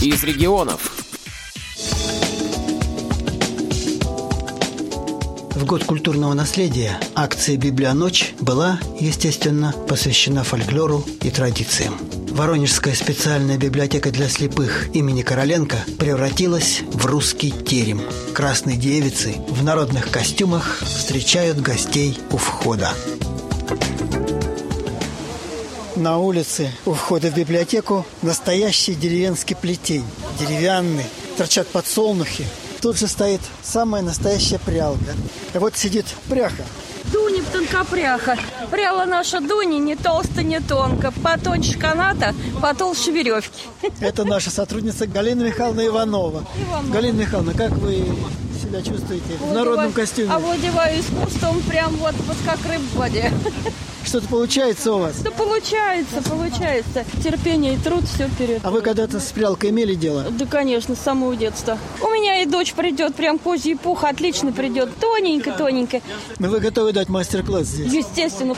из регионов. В год культурного наследия акция «Библионочь» была, естественно, посвящена фольклору и традициям. Воронежская специальная библиотека для слепых имени Короленко превратилась в русский терем. Красные девицы в народных костюмах встречают гостей у входа. На улице у входа в библиотеку настоящий деревенский плетень. Деревянный, торчат подсолнухи. Тут же стоит самая настоящая прялка. И вот сидит пряха. Дуня тонкопряха. Пряла наша Дуня не толсто, не тонко. Потоньше каната, потолще веревки. Это наша сотрудница Галина Михайловна Иванова. Иванова. Галина Михайловна, как вы себя чувствуете в народном костюме? Овладеваю искусством прям вот, вот как рыб в воде. Что-то получается у вас? Да получается, получается. Терпение и труд все вперед. А вы когда-то с прялкой имели дело? Да, конечно, с самого детства. У меня и дочь придет, прям козий пух, отлично придет. Тоненько-тоненько. Ну, вы готовы дать мастер-класс здесь? Естественно.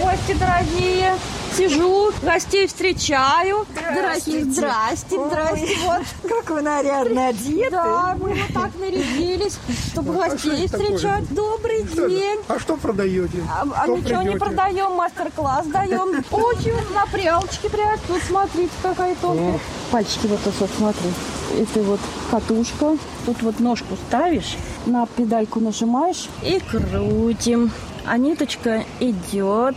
Гости дорогие, сижу, гостей встречаю. Дорогие, здрасте, здрасте. Вот. Как вы нарядно одеты. Да, мы вот так нарядились, чтобы гостей встречать. Добрый день. А что продаете? А, а Что ничего не продаем, мастер-класс даем. Очень на прялочке прячь. Вот смотрите, какая тонкая. Пальчики вот тут вот смотри. Это вот катушка. Тут вот ножку ставишь, на педальку нажимаешь и крутим. А ниточка идет.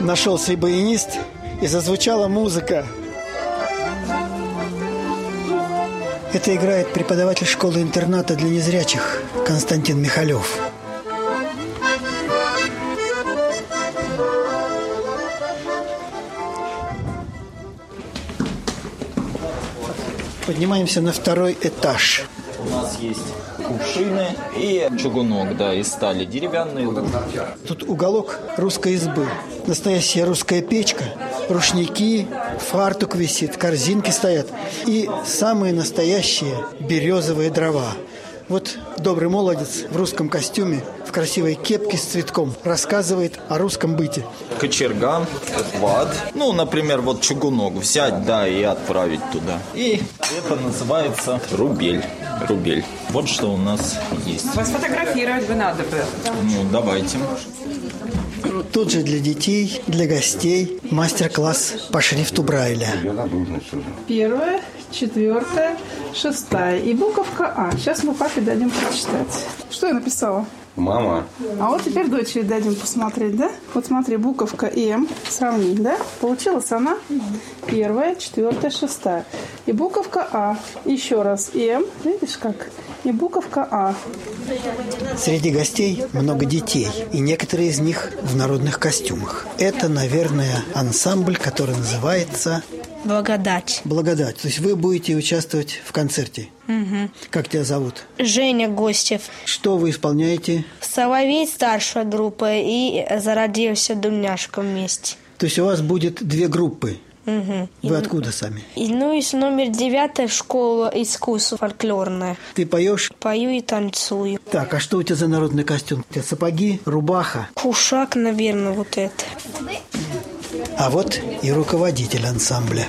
Нашелся и баянист, и зазвучала музыка. Это играет преподаватель школы-интерната для незрячих Константин Михалев. Поднимаемся на второй этаж. У нас есть кувшины и чугунок, да, из стали, деревянные. Тут уголок русской избы. Настоящая русская печка, рушники, фартук висит, корзинки стоят. И самые настоящие березовые дрова. Вот добрый молодец в русском костюме, в красивой кепке с цветком, рассказывает о русском быте. Кочерга, ват. Ну, например, вот чугунок взять, да, и отправить туда. И это называется рубель. Рубель. Вот что у нас есть. Вас фотографировать бы надо бы. Ну, давайте. Тут же для детей, для гостей мастер-класс по шрифту Брайля. Первая, четвертая, шестая и буковка А. Сейчас мы папе дадим прочитать. Что я написала? Мама. А вот теперь дочери дадим посмотреть, да? Вот смотри, буковка М, сравни, да? Получилась она первая, четвертая, шестая. И буковка А. Еще раз М, видишь как? И буковка А. Среди гостей много детей, и некоторые из них в народных костюмах. Это, наверное, ансамбль, который называется Благодать. «Благодать». То есть вы будете участвовать в концерте. Как тебя зовут? Женя Гостев. Что вы исполняете? Соловей старшая группа и зародился Думняшка вместе. То есть у вас будет две группы. Мгм. Вы откуда сами? И, ну и с номер девятая школа искусств фольклорная. Ты поешь? Пою и танцую. Так, а что у тебя за народный костюм? У тебя сапоги, рубаха, Кушак, наверное, вот это. А вот и руководитель ансамбля.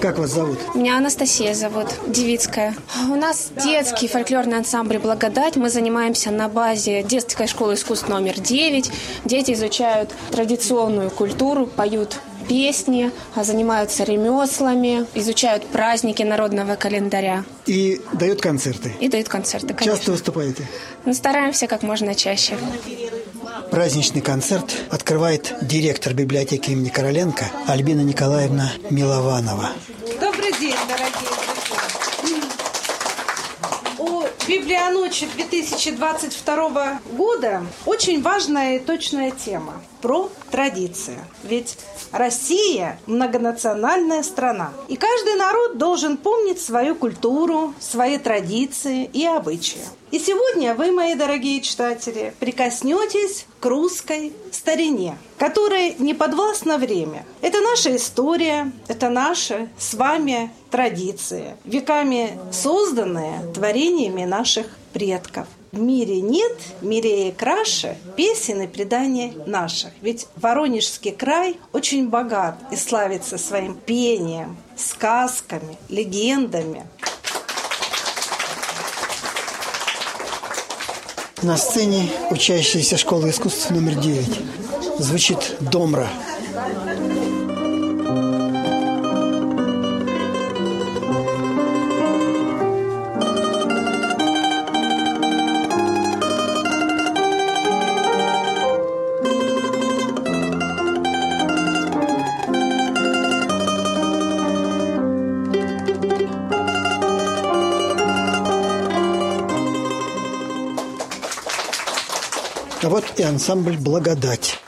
Как вас зовут? Меня Анастасия зовут, Девицкая. У нас детский фольклорный ансамбль «Благодать». Мы занимаемся на базе детской школы искусств номер 9. Дети изучают традиционную культуру, поют песни, а занимаются ремеслами, изучают праздники народного календаря И дает концерты. и дают концерты, конечно. Часто выступаете? Мы стараемся как можно чаще. Праздничный концерт открывает директор библиотеки имени Короленко Альбина Николаевна Милованова. Добрый день, дорогие друзья. У Библионочи 2022 года очень важная и точная тема про традиции. Ведь Россия – многонациональная страна. И каждый народ должен помнить свою культуру, свои традиции и обычаи. И сегодня вы, мои дорогие читатели, прикоснетесь к русской старине, которой не подвластно время. Это наша история, это наши с вами традиции, веками созданные творениями наших предков. В мире нет мирее краше песен и преданий наших. Ведь Воронежский край очень богат и славится своим пением, сказками, легендами. На сцене учащаяся школы искусств номер 9 звучит «Домра». А вот и ансамбль «Благодать».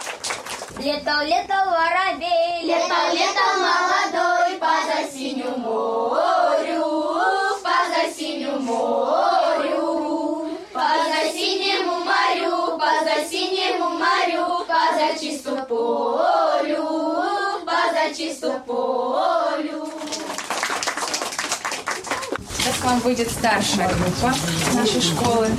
Летал, летал воробей, летал, летал молодой по засиню морю, по засиню морю, по засинему морю, по засинему морю, по зачисту полю, по зачисту полю. Сейчас к вам выйдет старшая группа нашей школы.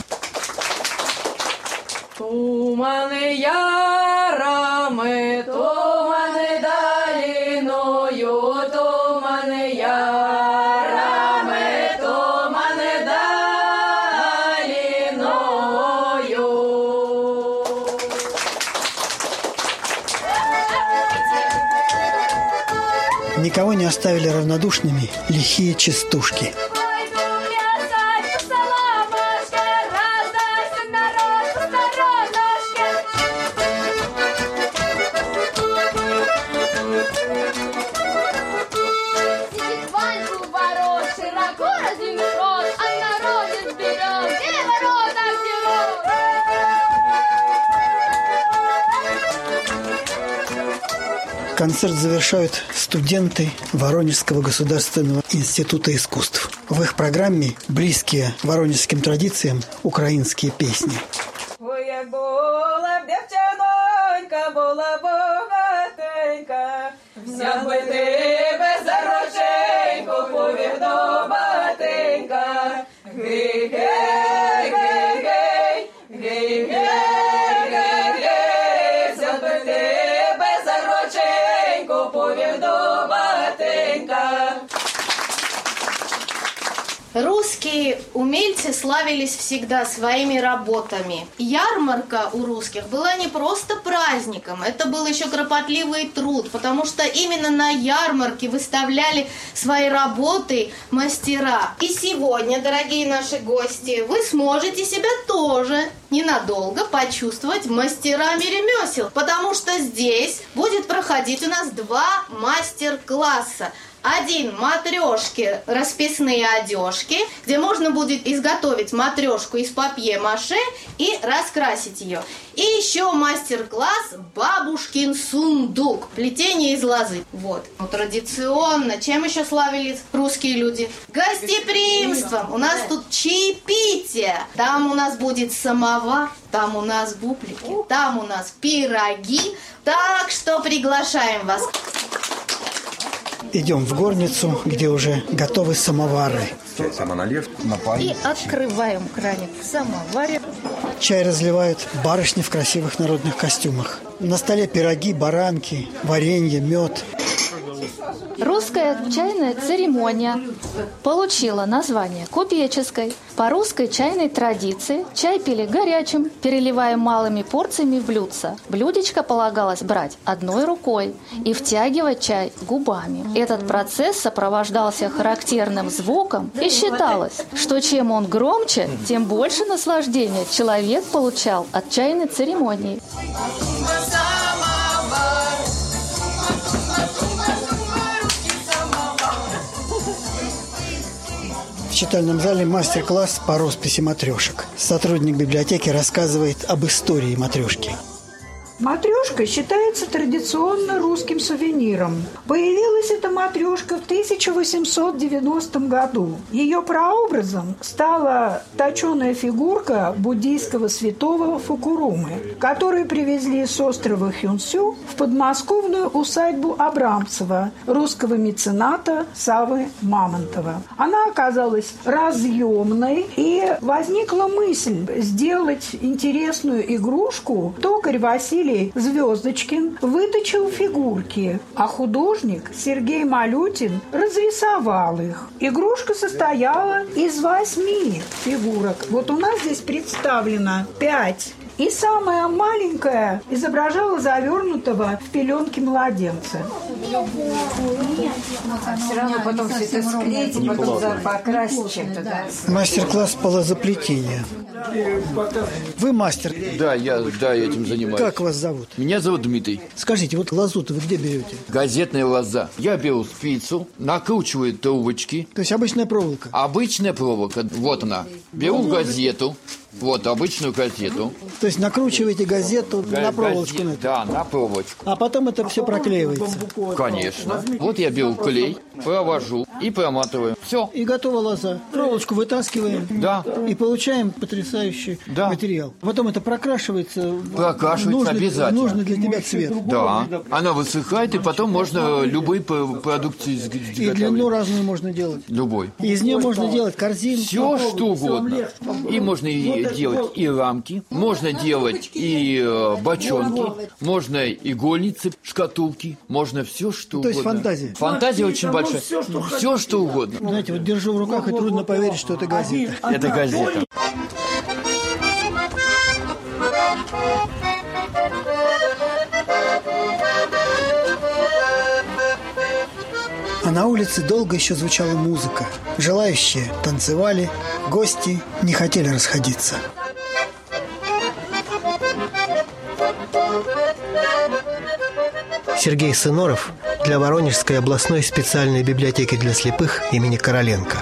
Туманы ярами, туманы долиною, туманы ярами, туманы долиною. Никого не оставили равнодушными лихие частушки. Концерт завершают студенты Воронежского государственного института искусств. В их программе близкие воронежским традициям украинские песни. Ой, як була б дівчинонька, була Русские умельцы славились всегда своими работами. Ярмарка у русских была не просто праздником, это был еще кропотливый труд, потому что именно на ярмарке выставляли свои работы мастера. И сегодня, дорогие наши гости, вы сможете себя тоже ненадолго почувствовать мастерами ремесел, потому что здесь будет проходить у нас два мастер-класса. Один матрешки, расписные одежки, где можно будет изготовить матрешку из папье-маше и раскрасить ее. И еще мастер-класс «Бабушкин сундук», плетение из лозы. Вот. Ну, традиционно. Чем еще славились русские люди? Гостеприимством. У нас тут чаепитие. Там у нас будет самовар, там у нас бублики, там у нас пироги. Так что приглашаем вас. Идем в горницу, где уже готовы самовары. Самоналив на И открываем краник в самоваре. Чай разливают барышни в красивых народных костюмах. На столе пироги, баранки, варенье, мед. Русская чайная церемония получила название купеческой. По русской чайной традиции чай пили горячим, переливая малыми порциями в блюдца. Блюдечко полагалось брать одной рукой и втягивать чай губами. Этот процесс сопровождался характерным звуком и считалось, что чем он громче, тем больше наслаждения человек получал от чайной церемонии. Читальном зале мастер-класс по росписи матрешек. Сотрудник библиотеки рассказывает об истории матрешки. Матрешка считается традиционно русским сувениром. Появилась эта матрешка в 1890 году. Ее прообразом стала точеная фигурка буддийского святого Фукурумы, которую привезли с острова Хюнсю в подмосковную усадьбу Абрамцева, русского мецената Савы Мамонтова. Она оказалась разъемной, и возникла мысль сделать интересную игрушку. Токарь Василий Звездочкин выточил фигурки, а художник Сергей Малютин разрисовал их. Игрушка состояла из восьми фигурок. Вот у нас здесь представлено пять и самая маленькая изображала завернутого в пеленки младенца. Все равно потом все это склеить, потом покрасить чем-то. Да? Мастер-класс полозаплетения. Вы мастер. Да, я да, я этим занимаюсь. Как вас зовут? Меня зовут Дмитрий. Скажите, вот лозу-то вы где берете? Газетная лоза. Я беру спицу, накручиваю трубочки. То есть обычная проволока? Обычная проволока. Вот она. Беру газету. Вот, обычную газету. То есть накручиваете газету Га- на проволочку? газет-? Да, на проволочку. А потом это все проклеивается? Конечно. Вот я беру клей, провожу и проматываю. Все. И готова лоза. Проволочку вытаскиваем. Да. И получаем потрясающий материал. Потом это прокрашивается. Прокрашивается нужный, обязательно. Нужный для тебя цвет. Да. Она высыхает, и потом можно любые п- продукты из- И изготовить. длину разную можно делать. Любой. И из нее можно делать корзин. Все, что угодно. И можно и делать и рамки, можно делать и э, бочонки, можно игольницы, шкатулки, можно все, что То есть угодно. фантазия. Фантазия очень большая. Все, что угодно. Знаете, вот держу в руках, и трудно поверить, что это газета. Это газета. На улице долго еще звучала музыка. Желающие танцевали, гости не хотели расходиться. Сергей Сыноров для Воронежской областной специальной библиотеки для слепых имени Короленко.